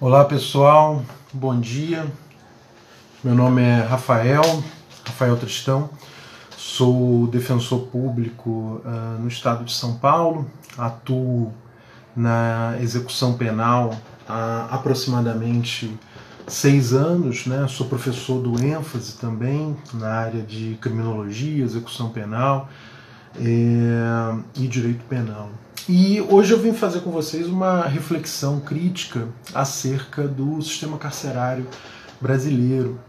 Olá pessoal, bom dia. Meu nome é Rafael, Rafael Tristão. Sou defensor público uh, no estado de São Paulo. Atuo na execução penal há aproximadamente seis anos. Né? Sou professor do ênfase também na área de criminologia, execução penal é, e direito penal. E hoje eu vim fazer com vocês uma reflexão crítica acerca do sistema carcerário brasileiro.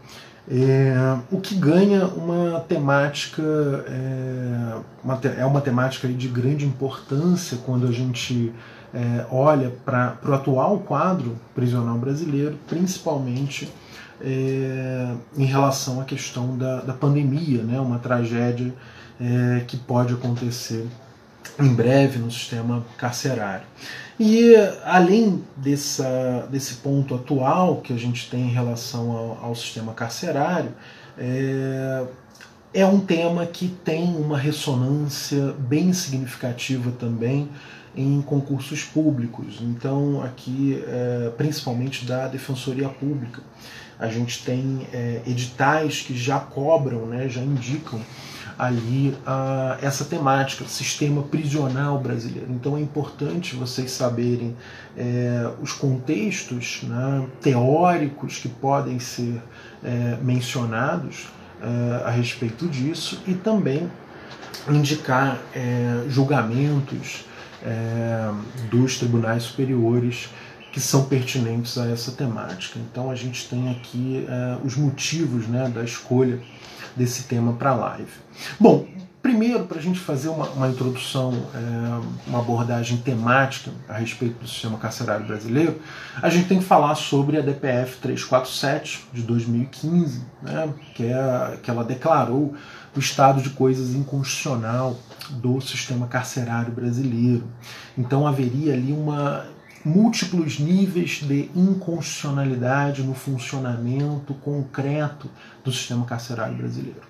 É, o que ganha uma temática é uma, é uma temática de grande importância quando a gente é, olha para o atual quadro prisional brasileiro, principalmente é, em relação à questão da, da pandemia, né, uma tragédia é, que pode acontecer em breve no sistema carcerário. E além dessa, desse ponto atual que a gente tem em relação ao, ao sistema carcerário, é, é um tema que tem uma ressonância bem significativa também em concursos públicos. Então, aqui, é, principalmente da Defensoria Pública, a gente tem é, editais que já cobram, né, já indicam ali uh, essa temática, sistema prisional brasileiro. Então é importante vocês saberem é, os contextos né, teóricos que podem ser é, mencionados é, a respeito disso e também indicar é, julgamentos é, dos tribunais superiores que são pertinentes a essa temática. Então a gente tem aqui é, os motivos né, da escolha desse tema para a live. Bom, primeiro, para a gente fazer uma, uma introdução, é, uma abordagem temática a respeito do sistema carcerário brasileiro, a gente tem que falar sobre a DPF 347 de 2015, né, que, é, que ela declarou o estado de coisas inconstitucional do sistema carcerário brasileiro. Então haveria ali uma múltiplos níveis de inconstitucionalidade no funcionamento concreto do sistema carcerário brasileiro.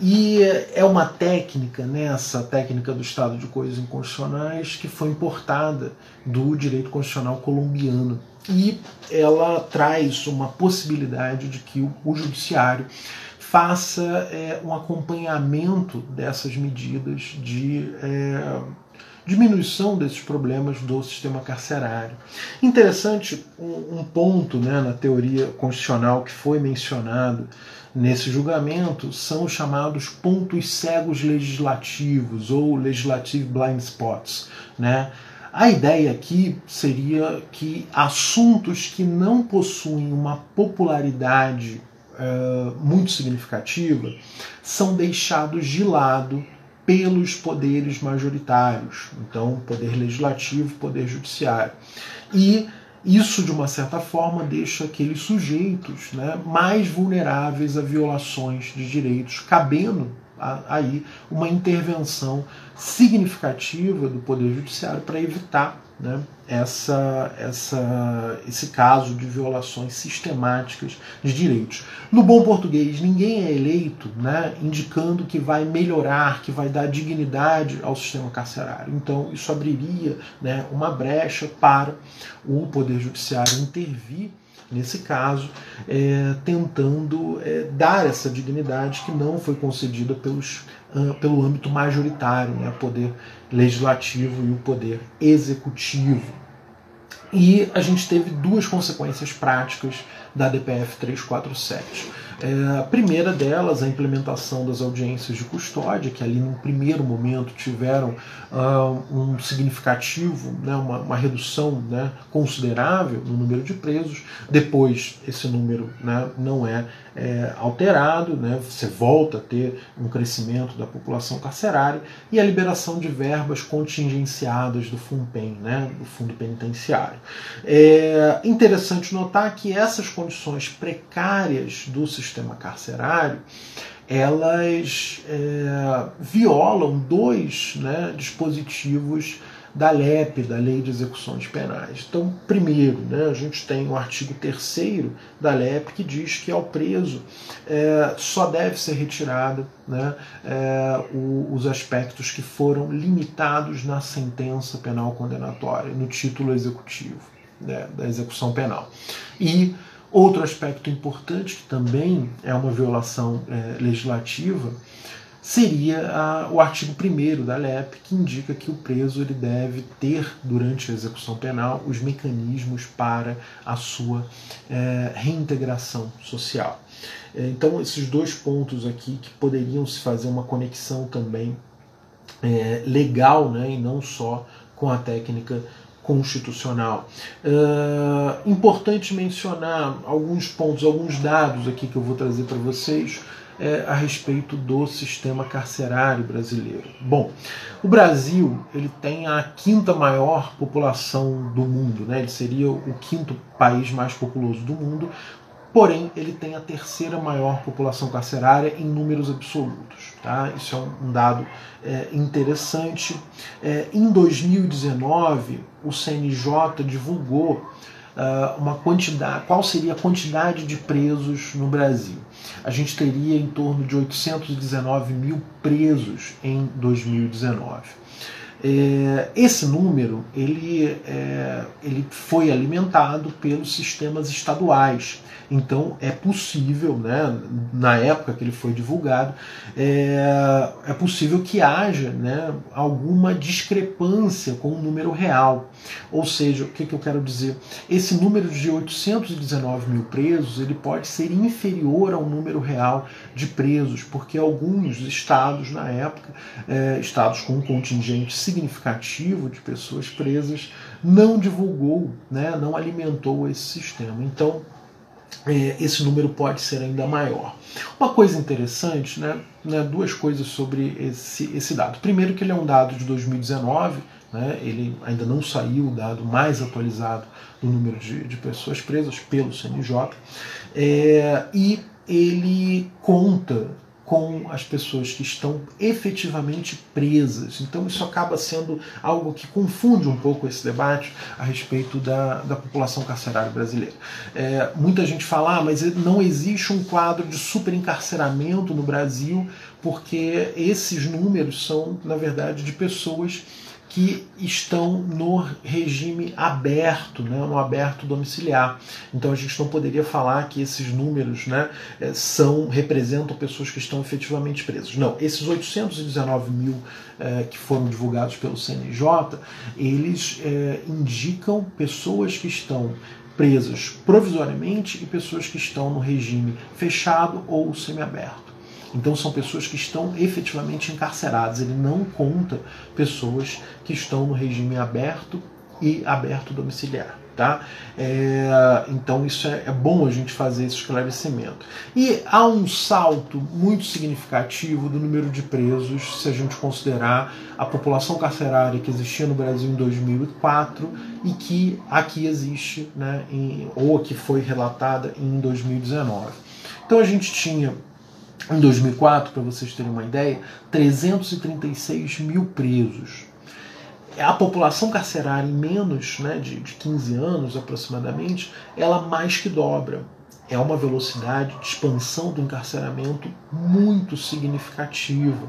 E é uma técnica, né, técnica do estado de coisas inconstitucionais, que foi importada do direito constitucional colombiano. E ela traz uma possibilidade de que o, judiciário faça é, um acompanhamento dessas medidas de. É, diminuição desses problemas do sistema carcerário. Interessante um, um ponto né, na teoria constitucional que foi mencionado nesse julgamento são os chamados pontos cegos legislativos ou legislative blind spots, né? A ideia aqui seria que assuntos que não possuem uma popularidade uh, muito significativa são deixados de lado pelos poderes majoritários, então poder legislativo, poder judiciário. E isso, de uma certa forma, deixa aqueles sujeitos né, mais vulneráveis a violações de direitos, cabendo aí uma intervenção significativa do Poder Judiciário para evitar né, essa, essa, esse caso de violações sistemáticas de direitos. No bom português, ninguém é eleito né, indicando que vai melhorar, que vai dar dignidade ao sistema carcerário. Então, isso abriria né, uma brecha para o Poder Judiciário intervir nesse caso, é, tentando é, dar essa dignidade que não foi concedida pelos, uh, pelo âmbito majoritário, né, poder legislativo e o poder executivo. E a gente teve duas consequências práticas da DPF 347. É, a primeira delas, a implementação das audiências de custódia, que ali num primeiro momento tiveram uh, um significativo, né, uma, uma, redução né, considerável no número de presos. Depois, esse número né, não é, é alterado, né, você volta a ter um crescimento da população carcerária e a liberação de verbas contingenciadas do FUNPEN, né, do Fundo Penitenciário. É interessante notar que essas condições precárias do sistema carcerário elas é, violam dois né, dispositivos da LEP, da Lei de Execuções Penais. Então, primeiro, né, a gente tem o artigo 3 da LEP que diz que ao preso é, só deve ser retirado né, é, o, os aspectos que foram limitados na sentença penal condenatória, no título executivo. né, da execução penal. E outro aspecto importante, que também é uma violação é, legislativa, seria a, o artigo 1 da LEP, que indica que o preso ele deve ter, durante a execução penal, os mecanismos para a sua é, reintegração social. É, então, esses dois pontos aqui que poderiam se fazer uma conexão também é, legal né, e não só com a técnica constitucional. Uh, importante mencionar alguns pontos, alguns dados aqui que eu vou trazer para vocês é, a respeito do sistema carcerário brasileiro. Bom, o Brasil ele tem a quinta maior população do mundo, né? ele seria o quinto país mais populoso do mundo, porém ele tem a terceira maior população carcerária em números absolutos. Tá? Isso é um, dado é, interessante. É, em 2019, o CNJ divulgou uma quantidade, qual seria a quantidade de presos no Brasil. A gente teria em torno de 819 mil presos em 2019. É, esse número ele, é, ele foi alimentado pelos sistemas estaduais. Então é possível, né, na época que ele foi divulgado, é, é possível que haja né, alguma discrepância com o número real. Ou seja, o que, que eu quero dizer? Esse número de 819 mil presos ele pode ser inferior ao número real de presos, porque alguns estados na época, é, estados com um contingente significativo de pessoas presas, não divulgou, né, não alimentou esse sistema. Então, é, esse número pode ser ainda maior. Uma coisa interessante, né, né, duas coisas sobre esse, esse dado. Primeiro que ele é um dado de 2019, né, ele ainda não saiu o dado mais atualizado do número de, de pessoas presas pelo CNJ, é, e ele conta com as pessoas que estão efetivamente presas. Então isso acaba sendo algo que confunde um pouco esse debate a respeito da, da população carcerária brasileira. É, muita gente fala, ah, mas não existe um quadro de superencarceramento no Brasil, porque esses números são, na verdade, de pessoas que estão no regime aberto, né, no aberto domiciliar. Então a gente não poderia falar que esses números né, eh, são representam pessoas que estão efetivamente presas. Não, esses 819 mil é, que foram divulgados pelo CNJ, eles é, indicam pessoas que estão presas provisoriamente e pessoas que estão no regime fechado ou semiaberto. Então são pessoas que estão efetivamente encarceradas. Ele não conta pessoas que estão no regime aberto e aberto domiciliar. Tá? É, então isso é, é, bom a gente fazer esse esclarecimento. E há um salto muito significativo do número de presos se a gente considerar a população carcerária que existia no Brasil em 2004 e que aqui existe, né, em, ou que foi relatada em 2019. Então a gente tinha em 2004, para vocês terem uma ideia, 336 mil presos. A população carcerária em menos né, de, de 15 anos aproximadamente, ela mais que dobra é uma velocidade de expansão do encarceramento muito significativa.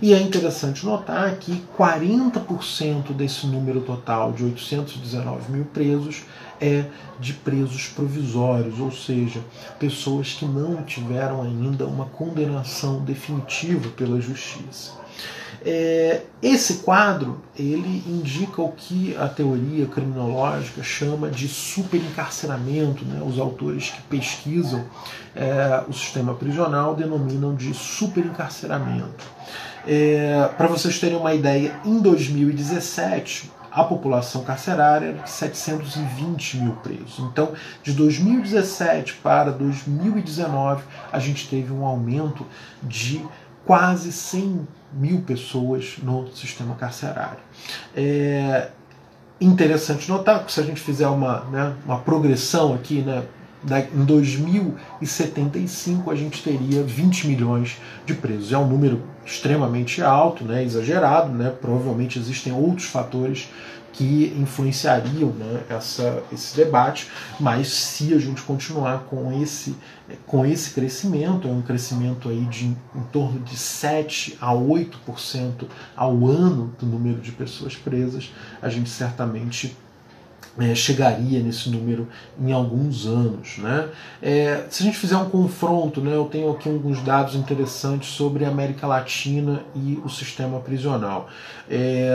E é interessante notar que 40% desse número total de 819 mil presos é de presos provisórios, ou seja, pessoas que não tiveram ainda uma condenação definitiva pela justiça. É, esse quadro ele indica o que a teoria criminológica chama de superencarceramento. Né? Os autores que pesquisam é, o sistema prisional denominam de superencarceramento. É, Para vocês terem uma ideia, em 2017 a população carcerária era de 720 mil presos. Então, de 2017 para 2019, a gente teve um aumento de quase 100 mil pessoas no sistema carcerário. É interessante notar que se a gente fizer uma, né, uma progressão aqui, né, em 2075 a gente teria 20 milhões de presos. É um número extremamente alto, né, exagerado, né, provavelmente existem outros fatores que influenciariam né, essa, esse debate, mas se a gente continuar com esse, com esse crescimento, é um crescimento aí de em torno de 7 a 8% ao ano do número de pessoas presas, a gente certamente é, chegaria nesse número em alguns anos. Né? É, se a gente fizer um confronto, né, eu tenho aqui alguns dados interessantes sobre a América Latina e o sistema prisional. É,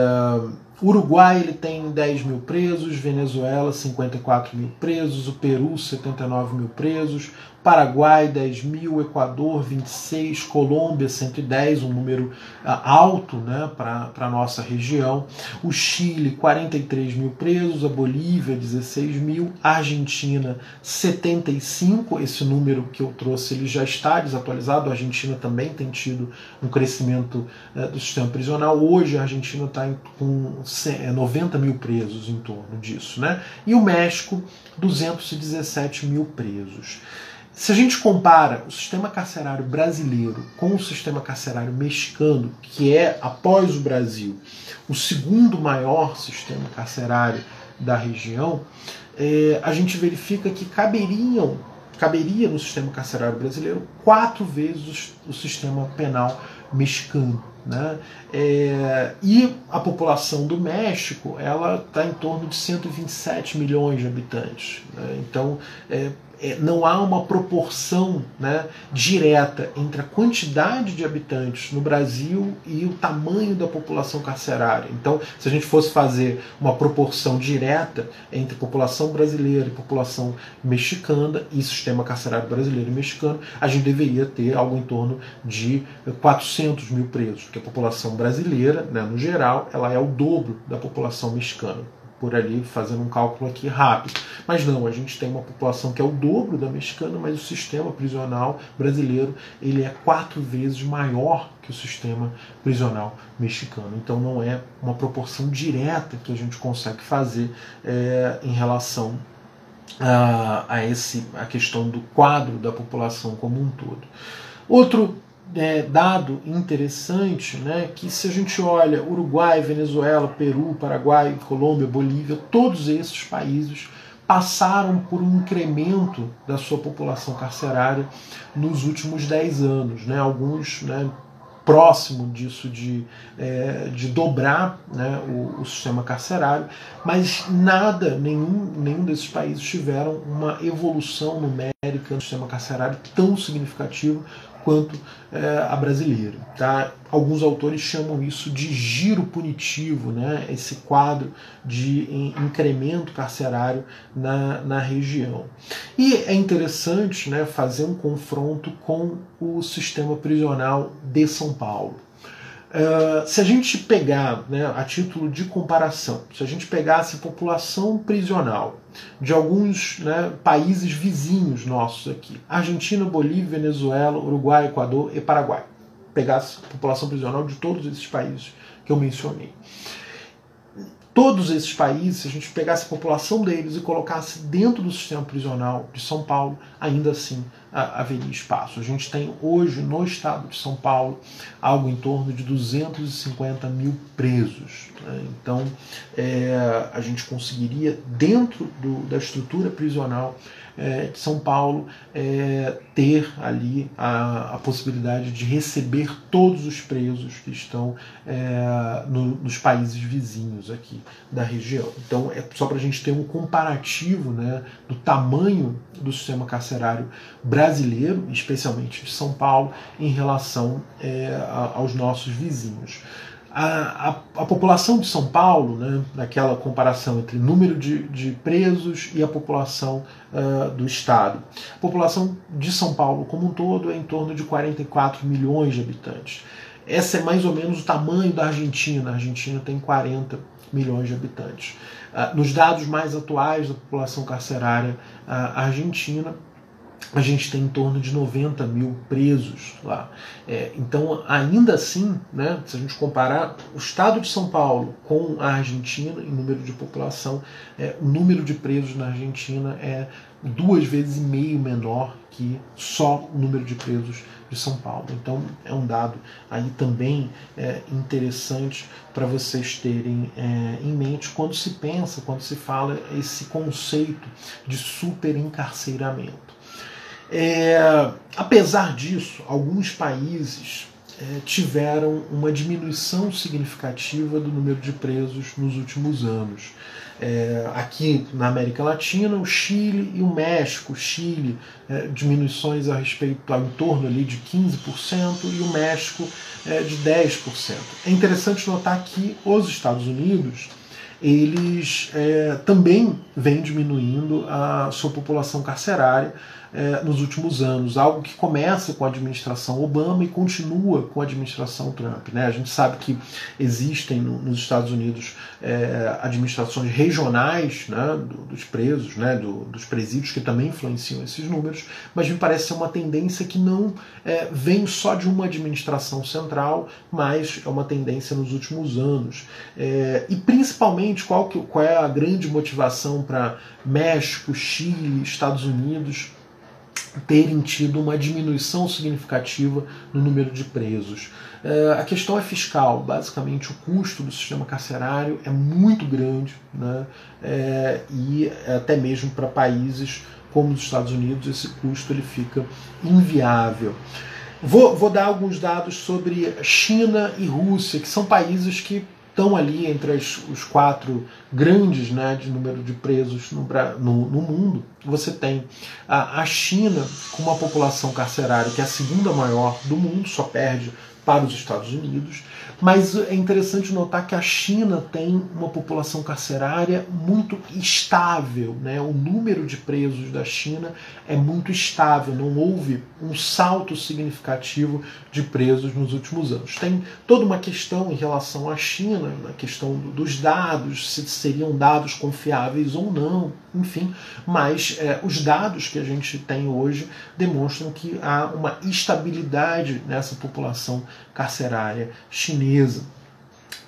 Uruguai ele tem 10 mil presos, Venezuela 54 mil presos, o Peru 79 mil presos, Paraguai 10 mil, Equador 26, Colômbia 110, um número uh, alto né, para a nossa região, o Chile 43 mil presos, a Bolívia 16 mil, Argentina 75, esse número que eu trouxe ele já está desatualizado, a Argentina também tem tido um crescimento uh, do sistema prisional, hoje a Argentina está com 90 mil presos em torno disso, né? e o México 217 mil presos. Se a gente compara o sistema carcerário brasileiro com o sistema carcerário mexicano, que é, após o Brasil, o segundo maior sistema carcerário da região, é, a gente verifica que caberiam, caberia no sistema carcerário brasileiro quatro vezes o, sistema penal mexicano. Né? É, e a população do México ela está em torno de 127 milhões de habitantes. Né? Então, é, não há uma proporção né, direta entre a quantidade de habitantes no Brasil e o tamanho da população carcerária. Então, se a gente fosse fazer uma proporção direta entre população brasileira e população mexicana e sistema carcerário brasileiro e mexicano, a gente deveria ter algo em torno de 400 mil presos, porque a população brasileira, né, no geral, ela é o dobro da população mexicana por ali, fazendo um cálculo aqui rápido. Mas não, a gente tem uma população que é o dobro da mexicana, mas o sistema prisional brasileiro ele é quatro vezes maior que o sistema prisional mexicano. Então não é uma proporção direta que a gente consegue fazer é, em relação a, a, esse, a questão do quadro da população como um todo. Outro é, dado interessante, né, que se a gente olha Uruguai, Venezuela, Peru, Paraguai, Colômbia, Bolívia, todos esses países passaram por um incremento da sua população carcerária nos últimos 10 anos. Né, alguns né, próximo disso de, é, de dobrar né, o, o, sistema carcerário, mas nada, nenhum, nenhum desses países tiveram uma evolução numérica no sistema carcerário tão significativa quanto é, a brasileira. Tá? Alguns autores chamam isso de giro punitivo, né? esse quadro de incremento carcerário na, na região. E é interessante né, fazer um confronto com o sistema prisional de São Paulo. Uh, se a gente pegar, né, a título de comparação, se a gente pegasse a população prisional de alguns né, países vizinhos nossos aqui, Argentina, Bolívia, Venezuela, Uruguai, Equador e Paraguai, pegasse a população prisional de todos esses países que eu mencionei. Todos esses países, se a gente pegasse a população deles e colocasse dentro do sistema prisional de São Paulo, ainda assim haveria espaço. A gente tem hoje no estado de São Paulo algo em torno de 250 mil presos. Né? Então é, a gente conseguiria, dentro do, da estrutura prisional, é, de São Paulo é, ter ali a, a, possibilidade de receber todos os presos que estão é, no, nos países vizinhos aqui da região. Então é só para a gente ter um comparativo né, do tamanho do sistema carcerário brasileiro, especialmente de São Paulo, em relação é, aos nossos vizinhos a, a, a, população de São Paulo, né, naquela comparação entre número de, de presos e a população uh, do Estado. A população de São Paulo como um todo é em torno de 44 milhões de habitantes. Esse é mais ou menos o tamanho da Argentina. A Argentina tem 40 milhões de habitantes. Uh, nos dados mais atuais da população carcerária uh, argentina, a gente tem em torno de 90 mil presos lá. É, então, ainda assim, né, se a gente comparar o estado de São Paulo com a Argentina em número de população, é, o número de presos na Argentina é duas vezes e meio menor que só o número de presos de São Paulo. Então, é um dado aí também é, interessante para vocês terem é, em mente quando se pensa, quando se fala esse conceito de superencarceramento. É, apesar disso, alguns países é, tiveram uma diminuição significativa do número de presos nos últimos anos. É, aqui na América Latina, o Chile e o México. O Chile, é, diminuições a respeito, em torno ali de 15%, e o México é, de 10%. É interessante notar que os Estados Unidos eles é, também vêm diminuindo a sua população carcerária é, nos últimos anos, algo que começa com a administração Obama e continua com a administração Trump. Né? A gente sabe que existem no, nos Estados Unidos é, administrações regionais né, dos presos, né, do, dos presídios que também influenciam esses números, mas me parece ser uma tendência que não é, vem só de uma administração central, mas é uma tendência nos últimos anos. E principalmente qual, que, qual é a grande motivação para México, Chile, Estados Unidos terem tido uma diminuição significativa no número de presos. É, a questão é fiscal, basicamente o custo do sistema carcerário é muito grande né? É, e até mesmo para países como os Estados Unidos esse custo ele fica inviável. Vou, vou dar alguns dados sobre China e Rússia, que são países que estão ali entre as, os quatro grandes né, de número de presos no, no, no mundo. Você tem a, a, China com uma população carcerária que é a segunda maior do mundo, só perde para os Estados Unidos. Mas é interessante notar que a China tem uma população carcerária muito estável. Né? O número de presos da China é muito estável, não houve um salto significativo de presos nos últimos anos. Tem toda uma questão em relação à China, a questão dos dados, se seriam dados confiáveis ou não, enfim, mas é, os dados que a gente tem hoje demonstram que há uma estabilidade nessa população carcerária chinesa.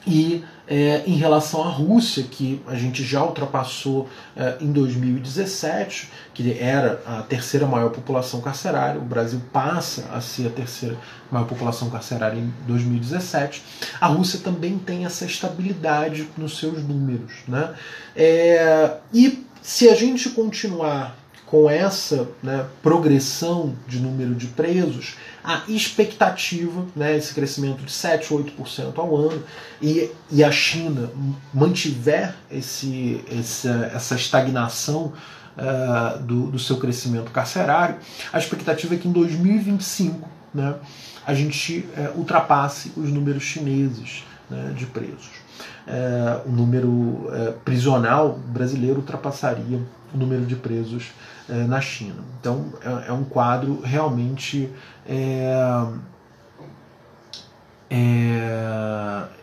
E é, em relação à Rússia, que a gente já ultrapassou é, em 2017, que era a terceira maior população carcerária, o Brasil passa a ser a terceira maior população carcerária em 2017, a Rússia também tem essa estabilidade nos seus números. Né? É, e se a gente continuar com essa né, progressão de número de presos, a expectativa, né, esse crescimento de 7, 8% ao ano, e, e a China mantiver esse, essa, essa estagnação uh, do, do seu crescimento carcerário, a expectativa é que em 2025 né, a gente uh, ultrapasse os números chineses né, de presos. O número prisional brasileiro ultrapassaria o número de presos é, na China. Então é, é um quadro realmente é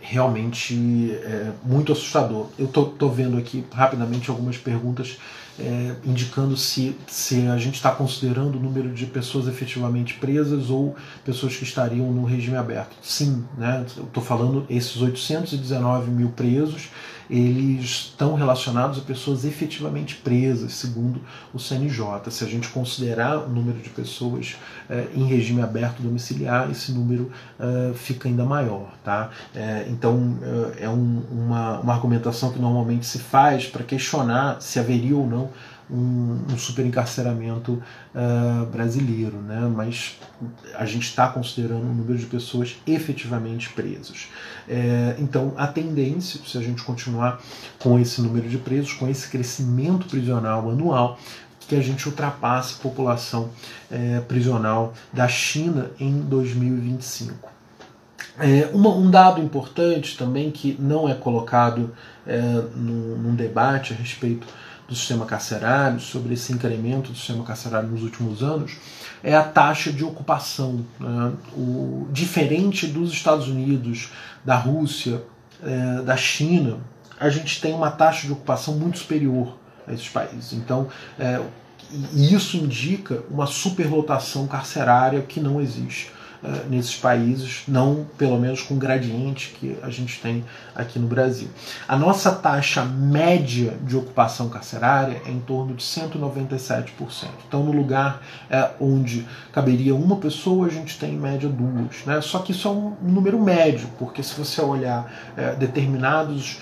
realmente é, muito assustador. Eu estou vendo aqui rapidamente algumas perguntas é, indicando se, se a gente está considerando o número de pessoas efetivamente presas ou pessoas que estariam no regime aberto. Sim, né? estou falando esses 819 mil presos, eles estão relacionados a pessoas efetivamente presas, segundo o CNJ. Se a gente considerar o número de pessoas é, em regime aberto domiciliar, esse número é, fica ainda maior. Tá? É, então, é um, uma, uma argumentação que normalmente se faz para questionar se haveria ou não um, um superencarceramento uh, brasileiro, né? mas a gente está considerando o número de pessoas efetivamente presas. É, então, a tendência, se a gente continuar com esse número de presos, com esse crescimento prisional anual, que a gente ultrapasse a população é, prisional da China em 2025. É, uma, um dado importante também que não é colocado é, no, num debate a respeito do sistema carcerário, sobre esse incremento do sistema carcerário nos últimos anos, é a taxa de ocupação. Né? O, diferente dos Estados Unidos, da Rússia, é, da China, a gente tem uma taxa de ocupação muito superior a esses países. Então, é, isso indica uma superlotação carcerária que não existe. Eh, nesses países, não pelo menos com o gradiente que a gente tem aqui no Brasil. A nossa taxa média de ocupação carcerária é em torno de 197%. Então, no lugar é, onde caberia uma pessoa, a gente tem em média duas. Né? Só que isso é um número médio, porque se você olhar é, determinados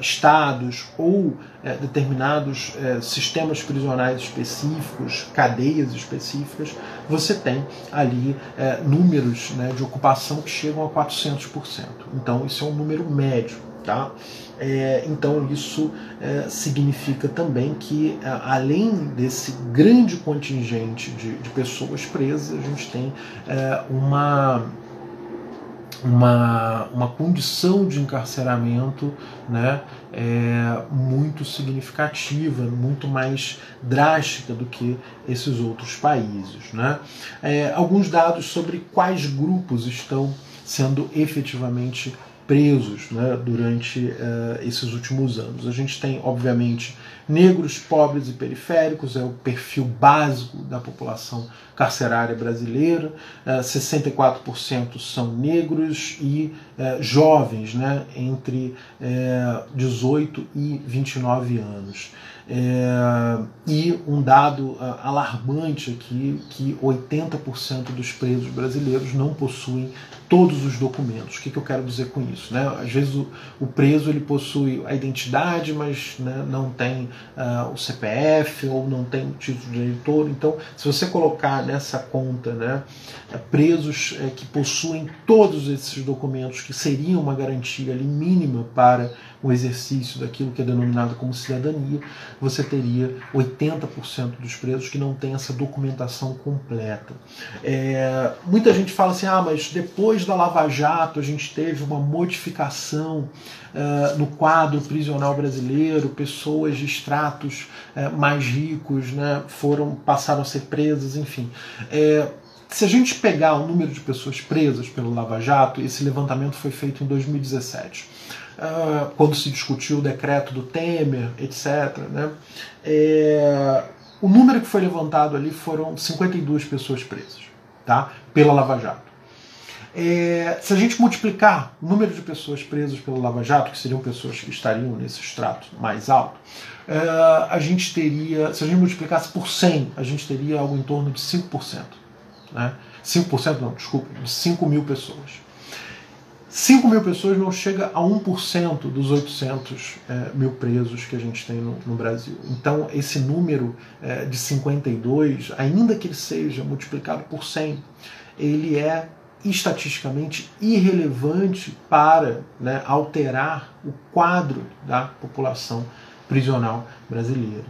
estados ou determinados sistemas prisionais específicos, cadeias específicas, você tem ali é, números né, de ocupação que chegam a 400%. Então, isso é um número médio. Tá? É, então isso é, significa também que, é, além desse grande contingente de, de pessoas presas, a gente tem é, uma, uma, uma condição de encarceramento né, é, muito significativa, muito mais drástica do que esses outros países. Né? É, alguns dados sobre quais grupos estão sendo efetivamente presos né, durante uh, esses últimos anos. A gente tem, obviamente, negros, pobres e periféricos, é o perfil básico da população carcerária brasileira. Uh, eh, 64% são negros e uh, jovens, né, entre 18 e 29 anos. E um dado alarmante aqui, que 80% dos presos brasileiros não possuem todos os documentos. O que, que eu quero dizer com isso? Né? Às vezes o, o preso ele possui a identidade, mas né, não tem uh, o CPF ou não tem o título de eleitor. Então, se você colocar nessa conta né, presos é, que possuem todos esses documentos, que seriam uma garantia ali, mínima para o exercício daquilo que é denominado como cidadania, você teria 80% dos presos que não têm essa documentação completa. É, muita gente fala assim: ah, mas depois da Lava Jato a gente teve uma modificação uh, no quadro prisional brasileiro, pessoas de estratos uh, mais ricos né, foram passaram a ser presas, enfim. É, se a gente pegar o número de pessoas presas pelo Lava Jato, esse levantamento foi feito em 2017 uh, quando se discutiu o decreto do Temer, etc. Né? É, o número que foi levantado ali foram 52 pessoas presas tá? pela Lava Jato. É, se a gente multiplicar o número de pessoas presas pelo Lava Jato, que seriam pessoas que estariam nesse extrato mais alto, é, a gente teria, se a gente multiplicasse por 100, a gente teria algo em torno de 5%. Né? 5% não, desculpa, de 5 mil pessoas. 5 mil pessoas não chega a 1% dos 800 é, mil presos que a gente tem no, no Brasil. Então, esse número é, de 52, ainda que ele seja multiplicado por 100, ele é estatisticamente irrelevante para né, alterar o quadro da população prisional brasileira.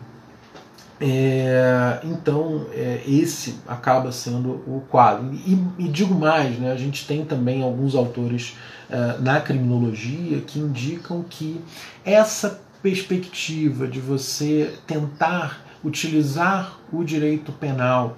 É, então, é, esse acaba sendo o quadro. E, e, digo mais, né, a gente tem também alguns autores é, na criminologia que indicam que essa perspectiva de você tentar utilizar o direito penal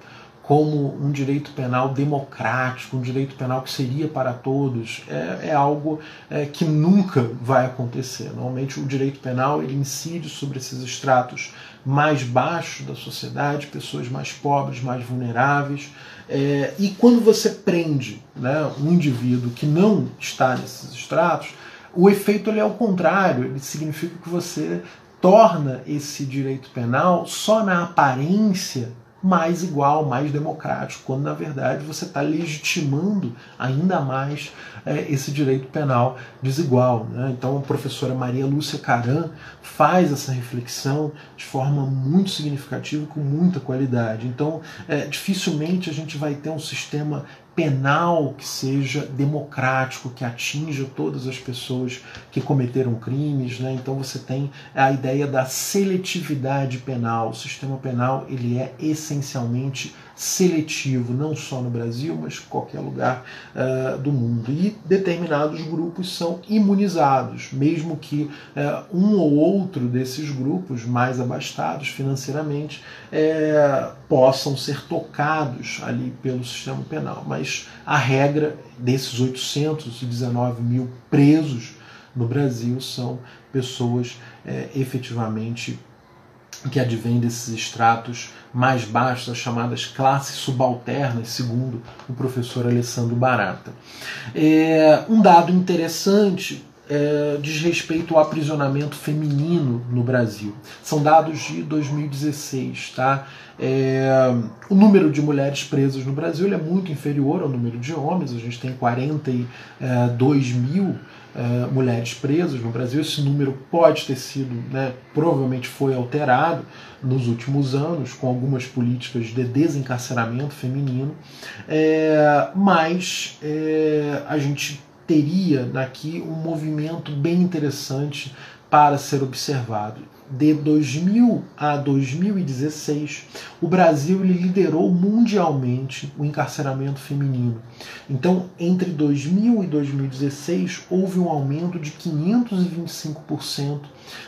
como um direito penal democrático, um direito penal que seria para todos, é, é algo é, que nunca vai acontecer. Normalmente o direito penal ele incide sobre esses estratos mais baixos da sociedade, pessoas mais pobres, mais vulneráveis. É, e quando você prende né, um indivíduo que não está nesses estratos, o efeito ele é o contrário, ele significa que você torna esse direito penal só na aparência mais igual, mais democrático, quando na verdade você está legitimando ainda mais é, esse direito penal desigual. Né? Então a professora Maria Lúcia Caran faz essa reflexão de forma muito significativa, com muita qualidade. Então é, dificilmente a gente vai ter um sistema penal que seja democrático, que atinja todas as pessoas que cometeram crimes, né? Então você tem a ideia da seletividade penal. O sistema penal ele é essencialmente seletivo, não só no Brasil, mas em qualquer lugar uh, do mundo. E determinados grupos são imunizados, mesmo que uh, um ou outro desses grupos mais abastados financeiramente uh, possam ser tocados ali pelo sistema penal. Mas a regra desses 819 mil presos no Brasil são pessoas efetivamente que advém desses estratos mais baixos, as chamadas classes subalternas, segundo o professor Alessandro Barata. É, um dado interessante é, diz respeito ao aprisionamento feminino no Brasil. São dados de 2016, tá? É, o número de mulheres presas no Brasil é muito inferior ao número de homens, a gente tem 42 mil uh, mulheres presas no Brasil. Esse número pode ter sido, né, provavelmente foi alterado nos últimos anos com algumas políticas de desencarceramento feminino, é, mas é, a gente teria aqui um movimento bem interessante para ser observado de 2000 a 2016, o Brasil liderou mundialmente o encarceramento feminino. Então, entre 2000 e 2016, houve um aumento de 525%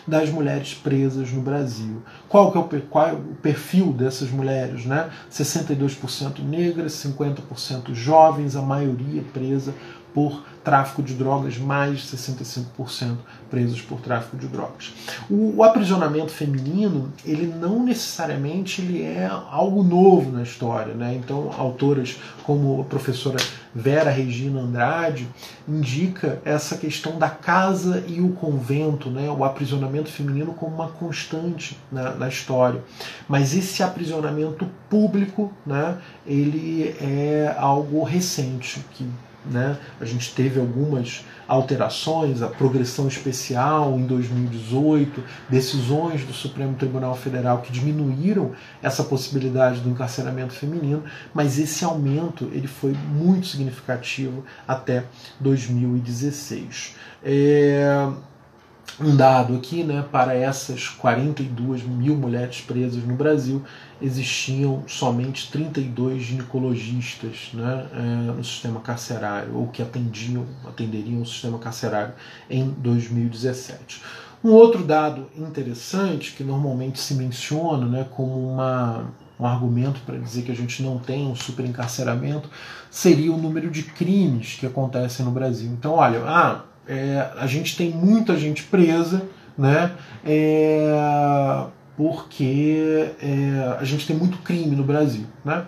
das mulheres presas no Brasil. Qual que é o, qual é o perfil dessas mulheres? Né? 62% negras, 50% jovens, a maioria presa por tráfico de drogas, mais de 65% presos por tráfico de drogas. O, o, aprisionamento feminino, ele não necessariamente ele é algo novo na história. Né? Então, autoras como a professora Vera Regina Andrade indica essa questão da casa e o convento, né? o aprisionamento feminino como uma constante na, na história. Mas esse aprisionamento público, né? ele é algo recente, que né? A gente teve algumas alterações, a progressão especial em 2018, decisões do Supremo Tribunal Federal que diminuíram essa possibilidade do encarceramento feminino, mas esse aumento ele foi muito significativo até 2016. É um dado aqui, né, para essas 42 mil mulheres presas no Brasil, existiam somente 32 ginecologistas né, é, no sistema carcerário, ou que atendiam, atenderiam o sistema carcerário em 2017. Um outro dado interessante, que normalmente se menciona né, como uma, um argumento para dizer que a gente não tem um superencarceramento, seria o número de crimes que acontecem no Brasil. Então, olha, ah, é, a gente tem muita gente presa, né? É, porque é, a gente tem muito crime no Brasil, né?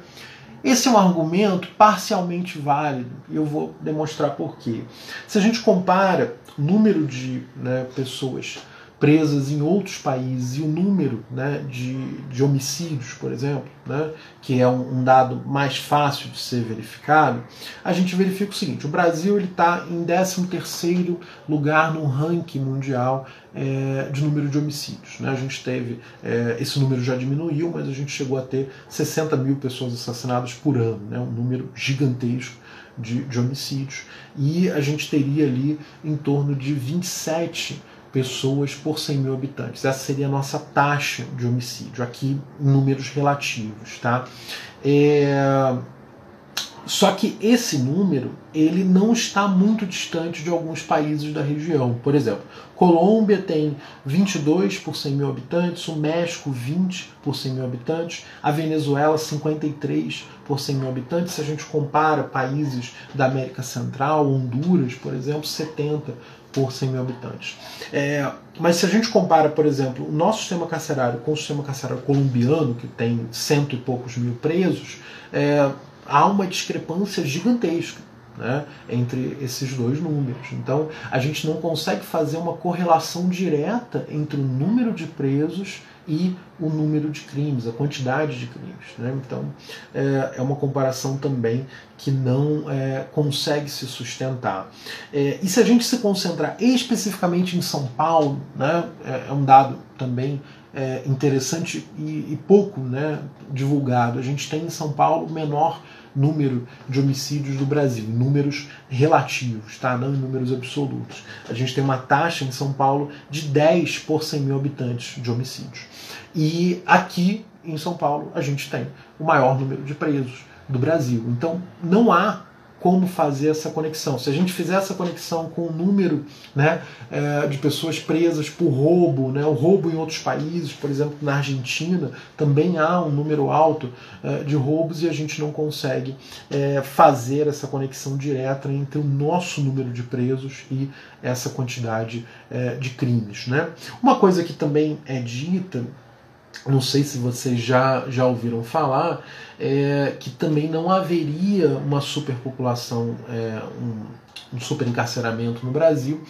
Esse é um argumento parcialmente válido e eu vou demonstrar por quê. Se a gente compara o número de né, pessoas presas em outros países e o número né, de, de homicídios, por exemplo, né, que é um, um, dado mais fácil de ser verificado, a gente verifica o seguinte: o Brasil está em 13 lugar no ranking mundial é, de número de homicídios. Né? A gente teve, é, esse número já diminuiu, mas a gente chegou a ter 60 mil pessoas assassinadas por ano, né? um número gigantesco. De, de homicídios, e a gente teria ali em torno de 27 pessoas por 100 mil habitantes. Essa seria a nossa taxa de homicídio, aqui números relativos. Tá? É... Só que esse número ele não está muito distante de alguns países da região. Por exemplo, Colômbia tem 22 por 100 mil habitantes, o México 20 por 100 mil habitantes, a Venezuela 53 por 100 mil habitantes. Se a gente compara países da América Central, Honduras, por exemplo, 70 por 100 mil habitantes. É, mas se a gente compara, por exemplo, o nosso sistema carcerário com o sistema carcerário colombiano, que tem cento e poucos mil presos, é, há uma discrepância gigantesca né, entre esses dois números. Então, a gente não consegue fazer uma correlação direta entre o número de presos e o número de crimes, a quantidade de crimes. Né? Então, é, é, uma comparação também que não é, consegue se sustentar. É, e se a gente se concentrar especificamente em São Paulo, né, é, é um dado também é, interessante e, e pouco né, divulgado. A gente tem em São Paulo menor número de homicídios do Brasil, números relativos, tá? não em números absolutos. A gente tem uma taxa em São Paulo de 10 por 100 mil habitantes de homicídios. E aqui em São Paulo a gente tem o maior número de presos do Brasil. Então não há como fazer essa conexão. Se a gente fizer essa conexão com o número né, é, de pessoas presas por roubo, né, o roubo em outros países, por exemplo, na Argentina, também há um número alto é, de roubos e a gente não consegue é, fazer essa conexão direta entre o nosso número de presos e essa quantidade de crimes. Né? Uma coisa que também é dita não sei se vocês já, já ouviram falar, é, que também não haveria uma superpopulação, é, um, um superencarceramento no Brasil,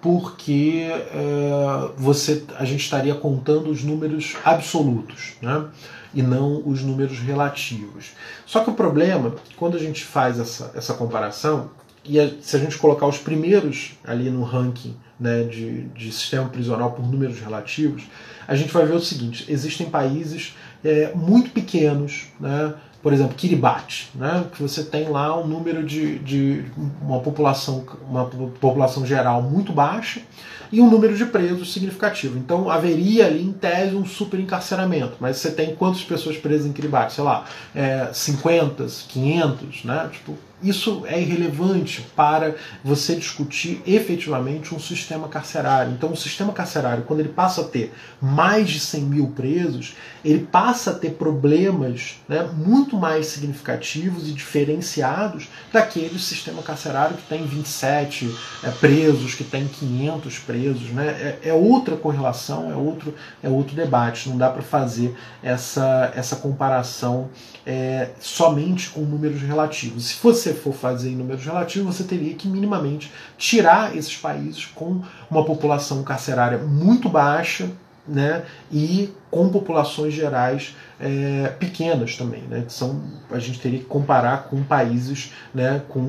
porque é, você, a gente estaria contando os números absolutos, né? e não os números relativos. Só que o problema, quando a gente faz essa, essa comparação, e a, se a gente colocar os primeiros ali no ranking né, de, de sistema prisional por números relativos, a gente vai ver o seguinte: existem países é, muito pequenos, né, por exemplo, Kiribati, né, que você tem lá um número de, de uma população, uma população geral muito baixa e um número de presos significativo. Então haveria ali, em tese, um super encarceramento. Mas você tem quantas pessoas presas em Kiribati? Sei lá, é, 50, 500, né? Tipo, isso é irrelevante para você discutir efetivamente um sistema carcerário. Então, o sistema carcerário, quando ele passa a ter mais de 100 mil presos, ele passa a ter problemas né, muito mais significativos e diferenciados daquele sistema carcerário que tem 27 é, presos, que tem 500 presos. Né? É, é, outra correlação, é outro, é outro debate. Não dá para fazer essa, essa comparação é, somente com números relativos. Se você for fazer em números relativos, você teria que minimamente tirar esses países com uma população carcerária muito baixa né, e com populações gerais é, pequenas também. Né, que são, a gente teria que comparar com países né, com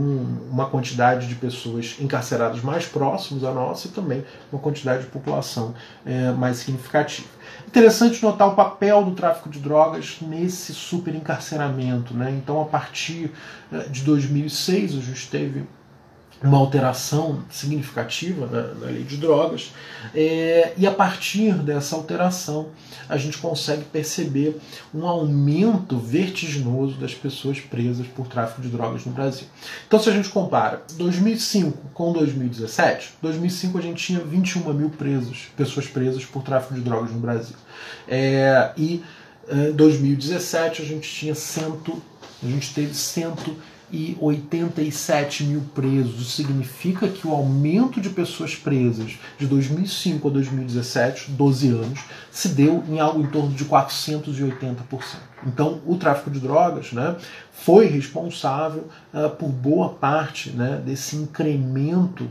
uma quantidade de pessoas encarceradas mais próximos à nossa e também uma quantidade de população é, mais significativa. Interessante notar o papel do tráfico de drogas nesse superencarceramento. Né? Então, a partir eh, de 2006, a gente teve uma alteração significativa na, na lei de drogas, é, e a partir dessa alteração a gente consegue perceber um aumento vertiginoso das pessoas presas por tráfico de drogas no Brasil. Então, se a gente compara 2005 com 2017, 2005 a gente tinha 21 mil presos, pessoas presas por tráfico de drogas no Brasil, é, e em 2017 a gente tinha cento, a gente teve cento e 87 mil presos. Isso significa que o aumento de pessoas presas de 2005 a 2017, 12 anos, se deu em algo em torno de 480%. Então, o tráfico de drogas né, foi responsável uh, por boa parte né, desse incremento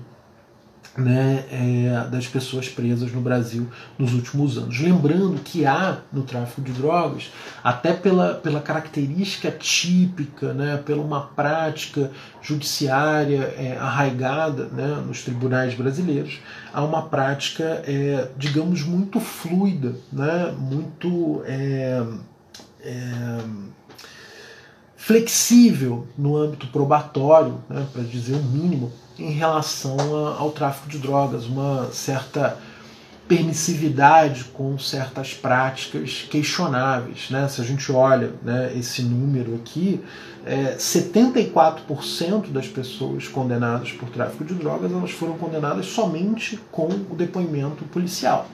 né, é, das pessoas presas no Brasil nos últimos anos. Lembrando que há no tráfico de drogas, até pela, pela característica típica, né, pela uma prática judiciária é, arraigada né, nos tribunais brasileiros, há uma prática, é, digamos, muito fluida, né, muito é, é, flexível no âmbito probatório, né, para dizer o mínimo, em relação a, ao tráfico de drogas, uma certa permissividade com certas práticas questionáveis. Né? Se a gente olha né, esse número aqui, é, 74% das pessoas condenadas por tráfico de drogas elas foram condenadas somente com o depoimento policial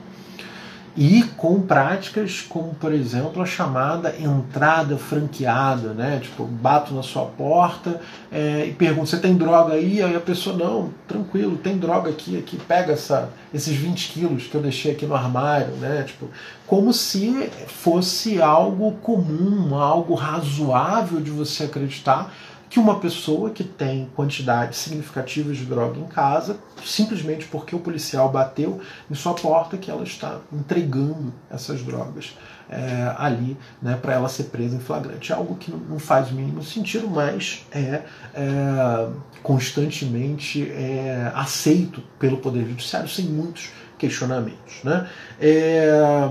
e com práticas como, por exemplo, a chamada entrada franqueada, né? Tipo, bato na sua porta é, e pergunto, você tem droga aí? Aí a pessoa, não, tranquilo, tem droga aqui, aqui, pega essa, esses 20 quilos que eu deixei aqui no armário, né? Tipo, como se fosse algo comum, algo razoável de você acreditar que uma pessoa que tem quantidades significativas de droga em casa, simplesmente porque o policial bateu em sua porta, que ela está entregando essas drogas é, ali né, para ela ser presa em flagrante. É algo que não faz o mínimo sentido, mas é, é constantemente é, aceito pelo Poder Judiciário sem muitos questionamentos. Né? É,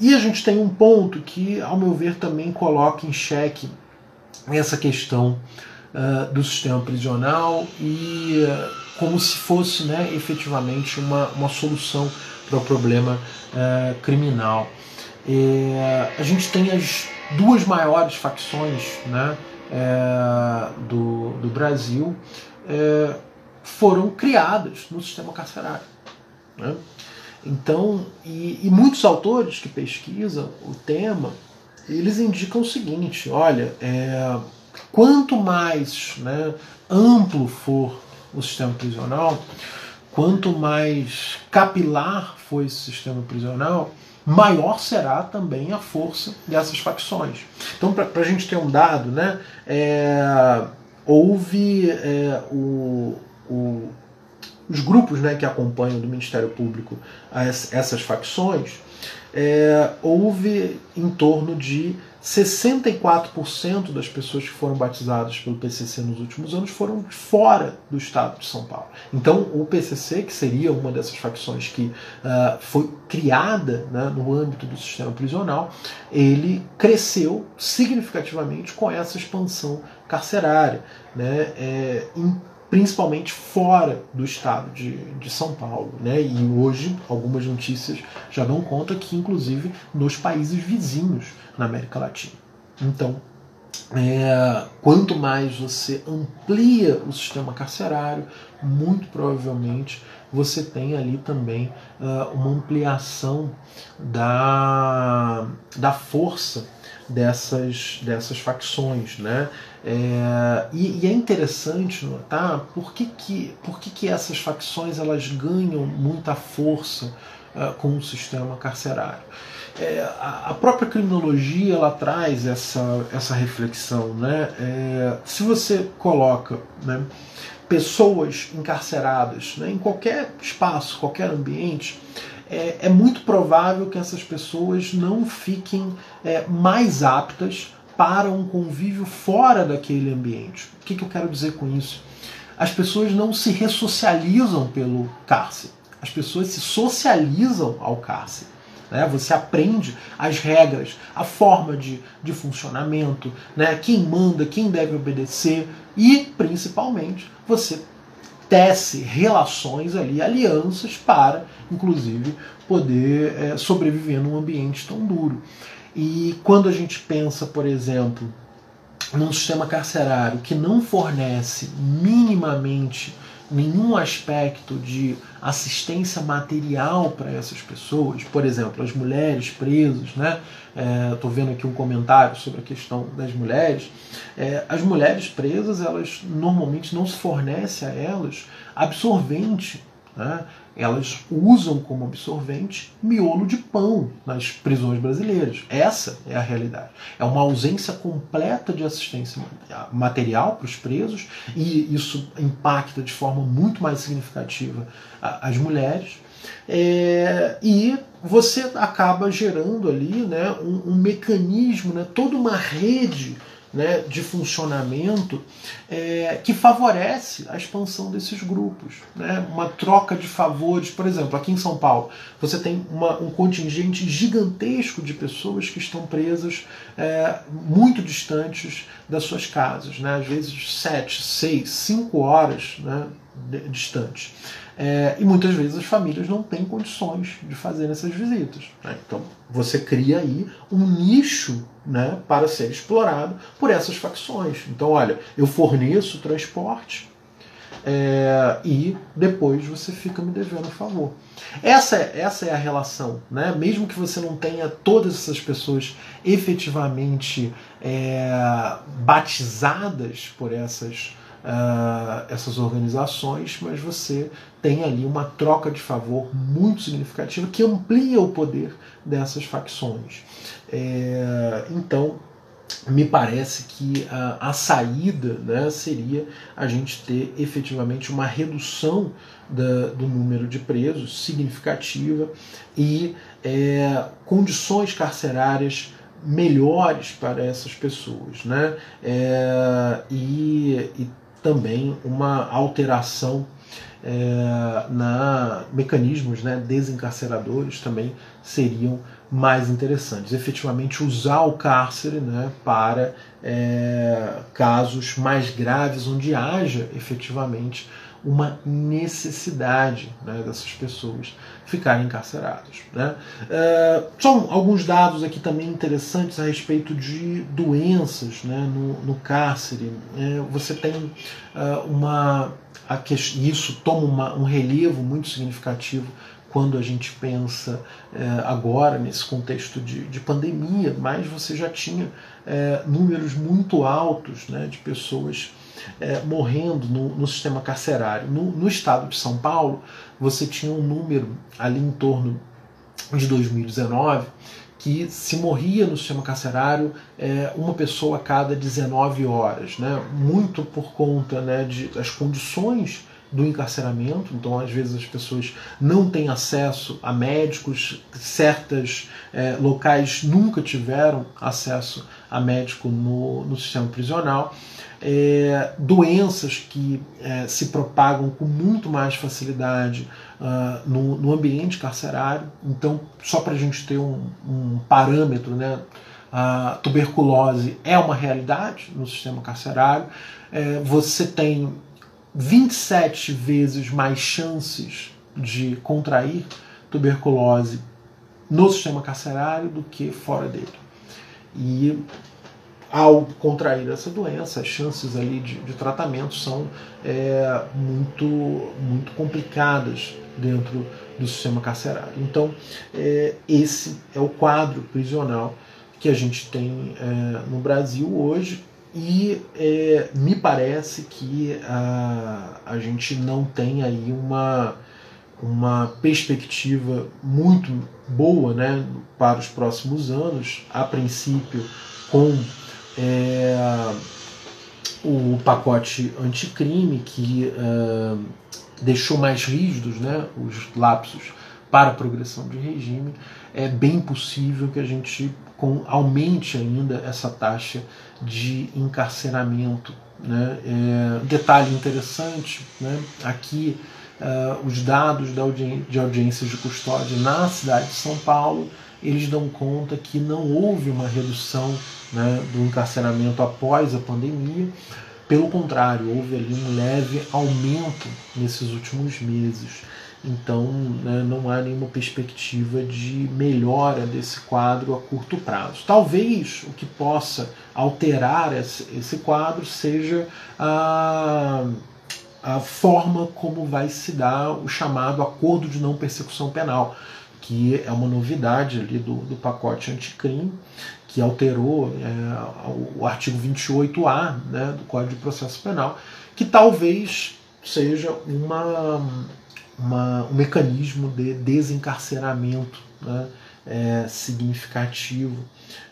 e a gente tem um ponto que, ao meu ver, também coloca em xeque essa questão uh, do sistema prisional e uh, como se fosse né, efetivamente uma, uma solução para o problema uh, criminal. a gente tem as duas maiores facções né, do, do Brasil foram criadas no sistema carcerário. Né? Então, e, e, muitos autores que pesquisam o tema, eles indicam o seguinte: olha, é, Quanto mais né, amplo for o sistema prisional, quanto mais capilar for esse sistema prisional, maior será também a força dessas facções. Então, para a gente ter um dado, né, é, houve é, o, o, os grupos né, que acompanham do Ministério Público as, essas facções, é, houve em torno de 64% das pessoas que foram batizadas pelo PCC nos últimos anos foram fora do estado de São Paulo. Então, o PCC, que seria uma dessas facções que uh, foi criada né, no âmbito do sistema prisional, ele cresceu significativamente com essa expansão carcerária, né, é, principalmente fora do estado de, de São Paulo. Né? E hoje algumas notícias já dão conta que, inclusive, nos países vizinhos na América Latina. Então, é, quanto mais você amplia o sistema carcerário, muito provavelmente você tem ali também uh, uma ampliação da, da força dessas, dessas facções. Né? É, e, e, é interessante notar por que, que, por que, que essas facções elas ganham muita força uh, com o sistema carcerário. É, a, própria criminologia ela traz essa, essa reflexão. Né? É, se você coloca né, pessoas encarceradas né, em qualquer espaço, qualquer ambiente, é, é muito provável que essas pessoas não fiquem é, mais aptas para um convívio fora daquele ambiente. O que, que eu quero dizer com isso? As pessoas não se ressocializam pelo cárcere, as pessoas se socializam ao cárcere. Né? Você aprende as regras, a forma de, de funcionamento, né? quem manda, quem deve obedecer e, principalmente, você tece relações ali, alianças para, inclusive, poder é, sobreviver num ambiente tão duro. E quando a gente pensa, por exemplo, num sistema carcerário que não fornece minimamente nenhum aspecto de assistência material para essas pessoas, por exemplo, as mulheres presas, né? Estou é, vendo aqui um comentário sobre a questão das mulheres. É, as mulheres presas, elas normalmente não se fornece a elas absorvente né? Elas usam como absorvente miolo de pão nas prisões brasileiras. Essa é a realidade. É uma ausência completa de assistência material para os presos e isso impacta de forma muito mais significativa as mulheres. É, e você acaba gerando ali né, um, um mecanismo, né, toda uma rede né, de funcionamento é, que favorece a expansão desses grupos. Né? Uma troca de favores, por exemplo, aqui em São Paulo, você tem uma, um contingente gigantesco de pessoas que estão presas é, muito distantes das suas casas, né? às vezes sete, seis, cinco horas né, distantes. É, e muitas vezes as famílias não têm condições de fazer essas visitas. Né? Então você cria aí um nicho né, para ser explorado por essas facções. Então, olha, eu forneço transporte é, e depois você fica me devendo um favor. Essa, é, essa é a relação, né? mesmo que você não tenha todas essas pessoas efetivamente é, batizadas por essas uh, essas organizações, mas você tem ali uma troca de favor muito significativa que amplia o poder dessas facções. É, então, me parece que a, a saída né, seria a gente ter efetivamente uma redução da, do número de presos significativa e é, condições carcerárias melhores para essas pessoas. Né? É, e, e também uma alteração é, na mecanismos né, desencarceradores também seriam mais interessantes. Efetivamente usar o cárcere né, para é, casos mais graves onde haja efetivamente uma necessidade né, dessas pessoas ficarem encarceradas. Né? Uh, são alguns dados aqui também interessantes a respeito de doenças né, no, no cárcere. É, você tem uh, uma. A que, isso toma uma, um relevo muito significativo quando a gente pensa é, agora nesse contexto de, de, pandemia, mas você já tinha números muito altos né, de pessoas é, morrendo no, no, sistema carcerário. No, no, estado de São Paulo, você tinha um número ali em torno de 2019 que se morria no sistema carcerário é, uma pessoa a cada 19 horas, né? muito por conta né, de, das condições do encarceramento, então às vezes as pessoas não têm acesso a médicos, certas é, locais nunca tiveram acesso a médico no, no sistema prisional. É, doenças que é, se propagam com muito mais facilidade uh, no, no, ambiente carcerário. Então, só para a gente ter um, um parâmetro, né, a tuberculose é uma realidade no sistema carcerário. É, você tem 27 vezes mais chances de contrair tuberculose no sistema carcerário do que fora dele. E ao contrair essa doença, as chances ali de, de tratamento são é, muito, muito complicadas dentro do sistema carcerário. Então, é, esse é o quadro prisional que a gente tem é, no Brasil hoje e é, me parece que a, a gente não tem aí uma, uma perspectiva muito boa né, para os próximos anos, a princípio com é, o pacote anticrime que é, deixou mais rígidos né, os lapsos para a progressão de regime, é bem possível que a gente com, aumente ainda essa taxa de encarceramento. Né? É, detalhe interessante, né? aqui uh, os dados da audi de audiências de custódia na cidade de São Paulo, eles dão conta que não houve uma redução né, do encarceramento após a pandemia, pelo contrário, houve ali um leve aumento nesses últimos meses. Então, né, não há nenhuma perspectiva de melhora desse quadro a curto prazo. Talvez o que possa alterar esse, quadro seja a, a forma como vai se dar o chamado acordo de não persecução penal, que é uma novidade ali do, do pacote anticrime, que alterou é, o artigo 28A né, do Código de Processo Penal, que talvez seja uma uma, um mecanismo de desencarceramento né, é, significativo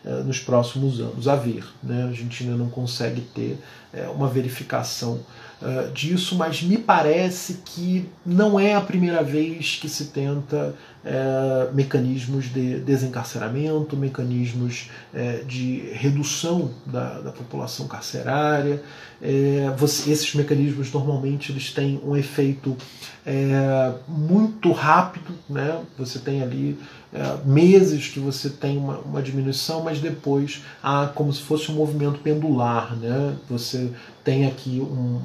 é, nos próximos anos. A ver, né, a gente ainda não consegue ter é, uma verificação é, disso, mas me parece que não é a primeira vez que se tenta é, mecanismos de desencarceramento, mecanismos é, de redução da, da população carcerária. É, você, esses mecanismos normalmente eles têm um efeito é, muito rápido, né? você tem ali é, meses que você tem uma, uma, diminuição, mas depois há como se fosse um movimento pendular. Né? Você tem aqui um,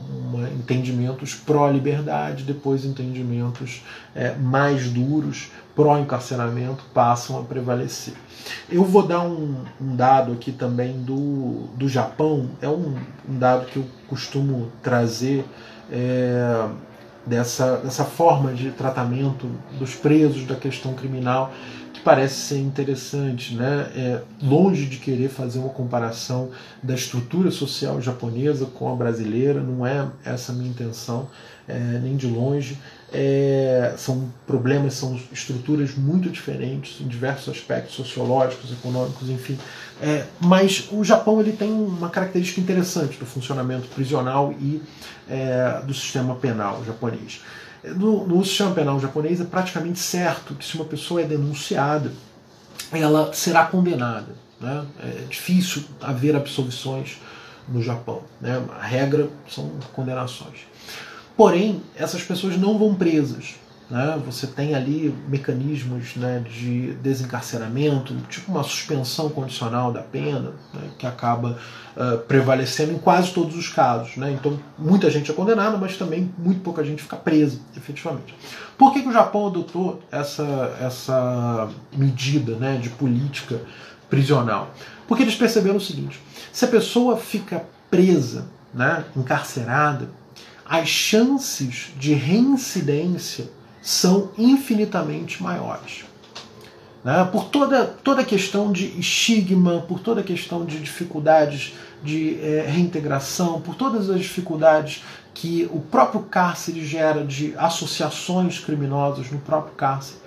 entendimentos pró-liberdade, depois entendimentos é, mais duros pró-encarceramento passam a prevalecer. Eu vou dar um, um, dado aqui também do, do Japão, é um, um dado que eu costumo trazer é, dessa, dessa forma de tratamento dos presos da questão criminal que parece ser interessante, né? É, longe de querer fazer uma comparação da estrutura social japonesa com a brasileira, não é essa a minha intenção, é, nem de longe. É, são problemas, são estruturas muito diferentes em diversos aspectos sociológicos, econômicos, enfim. É, mas o Japão ele tem uma característica interessante do funcionamento prisional e é, do sistema penal japonês. No, no sistema penal japonês é praticamente certo que se uma pessoa é denunciada, ela será condenada. Né? É difícil haver absolvições no Japão. Né? A regra são condenações. Porém, essas pessoas não vão presas. Né? Você tem ali mecanismos né, de desencarceramento, tipo uma suspensão condicional da pena, né, que acaba uh, prevalecendo em quase todos os casos. Né? Então, muita gente é condenada, mas também muito pouca gente fica presa, efetivamente. Por que, que o Japão adotou essa, essa medida né, de política prisional? Porque eles perceberam o seguinte: se a pessoa fica presa, né, encarcerada, as chances de reincidência são infinitamente maiores. Né? Por toda, toda a questão de estigma, por toda a questão de dificuldades de é, reintegração, por todas as dificuldades que o próprio cárcere gera de associações criminosas no próprio cárcere,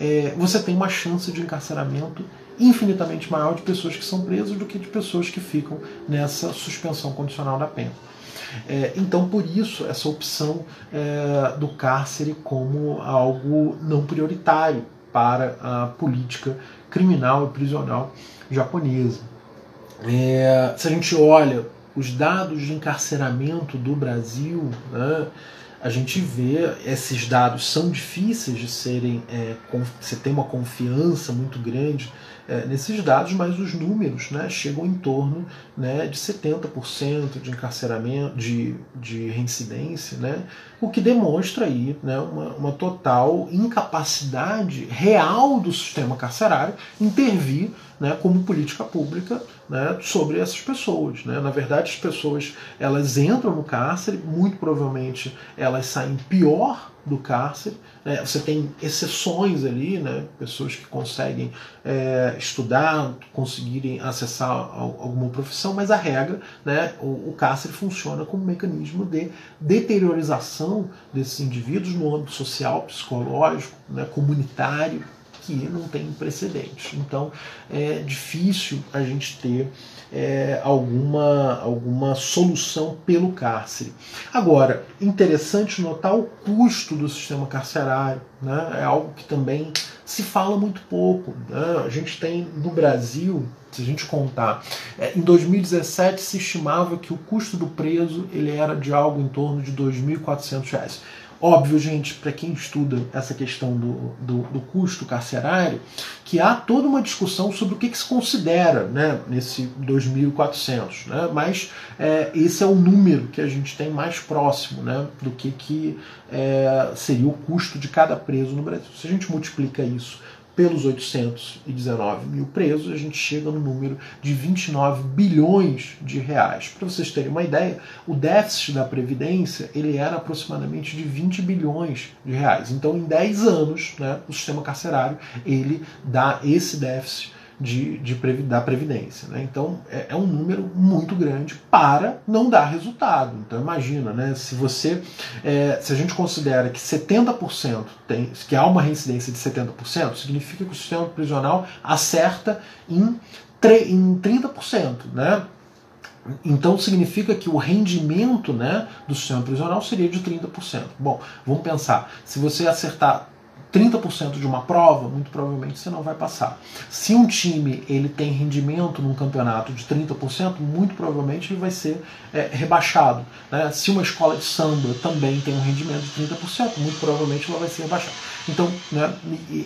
é, você tem uma chance de encarceramento infinitamente maior de pessoas que são presas do que de pessoas que ficam nessa suspensão condicional da pena. É, então, por isso, essa opção é, do cárcere como algo não prioritário para a política criminal e prisional japonesa. É, se a gente olha os dados de encarceramento do Brasil, né, a gente vê esses dados são difíceis de serem, é, você tem uma confiança muito grande é, nesses dados, mas os números né, chegam em torno né, de 70% de encarceramento, de, de reincidência, né, o que demonstra aí né, uma, uma total incapacidade real do sistema carcerário intervir né, como política pública né, sobre essas pessoas. Né? Na verdade, as pessoas elas entram no cárcere, muito provavelmente elas saem pior do cárcere. Né? Você tem exceções ali, né? pessoas que conseguem é, estudar, conseguirem acessar alguma profissão, mas a regra, né? o, o cárcere funciona como um mecanismo de deteriorização desses indivíduos no âmbito social, psicológico, né? comunitário que não tem precedente. Então é difícil a gente ter é, alguma, alguma solução pelo cárcere. Agora, interessante notar o custo do sistema carcerário, né? é algo que também se fala muito pouco. Né? A gente tem no Brasil, se a gente contar, é, em 2017 se estimava que o custo do preso ele era de algo em torno de R$ 2.400. Óbvio, gente, para quem estuda essa questão do, do, do, custo carcerário, que há toda uma discussão sobre o que, que se considera né, nesse 2.400, né? mas é, esse é o número que a gente tem mais próximo né, do que, que é, seria o custo de cada preso no Brasil. Se a gente multiplica isso pelos 819 mil presos, a gente chega no número de 29 bilhões de reais. Para vocês terem uma ideia, o déficit da Previdência ele era aproximadamente de 20 bilhões de reais. Então, em 10 anos, né, o sistema carcerário ele dá esse déficit de, de, da Previdência. Né? Então é, é, um número muito grande para não dar resultado. Então imagina, né? se você. É, se a gente considera que 70% tem, que há uma reincidência de 70%, significa que o sistema prisional acerta em, em 30%. Né? Então significa que o rendimento né, do sistema prisional seria de 30%. Bom, vamos pensar, se você acertar 30% de uma prova, muito provavelmente você não vai passar. Se um time ele tem rendimento num campeonato de 30%, muito provavelmente ele vai ser é, rebaixado. Né? Se uma escola de samba também tem um rendimento de 30%, muito provavelmente ela vai ser rebaixada. Então, né,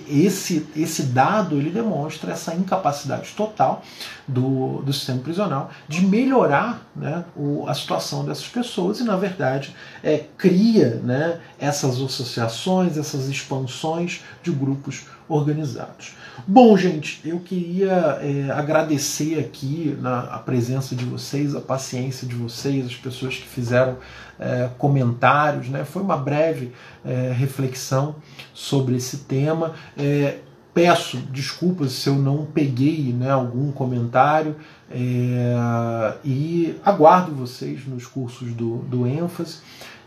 esse, esse dado ele demonstra essa incapacidade total do, do sistema prisional de melhorar né, o, a situação dessas pessoas e, na verdade, é, cria né, essas associações, essas expansões de grupos organizados. Bom, gente, eu queria é, agradecer aqui na, a presença de vocês, a paciência de vocês, as pessoas que fizeram é, comentários. Né? Foi uma breve é, reflexão sobre esse tema. É, peço desculpas se eu não peguei né, algum comentário é, e aguardo vocês nos cursos do, do ênfase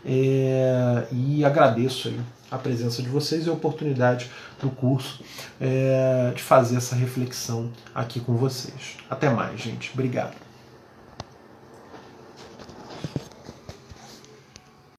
é, e agradeço aí a presença de vocês e a oportunidade do curso é, de fazer essa reflexão aqui com vocês. Até mais, gente. Obrigado.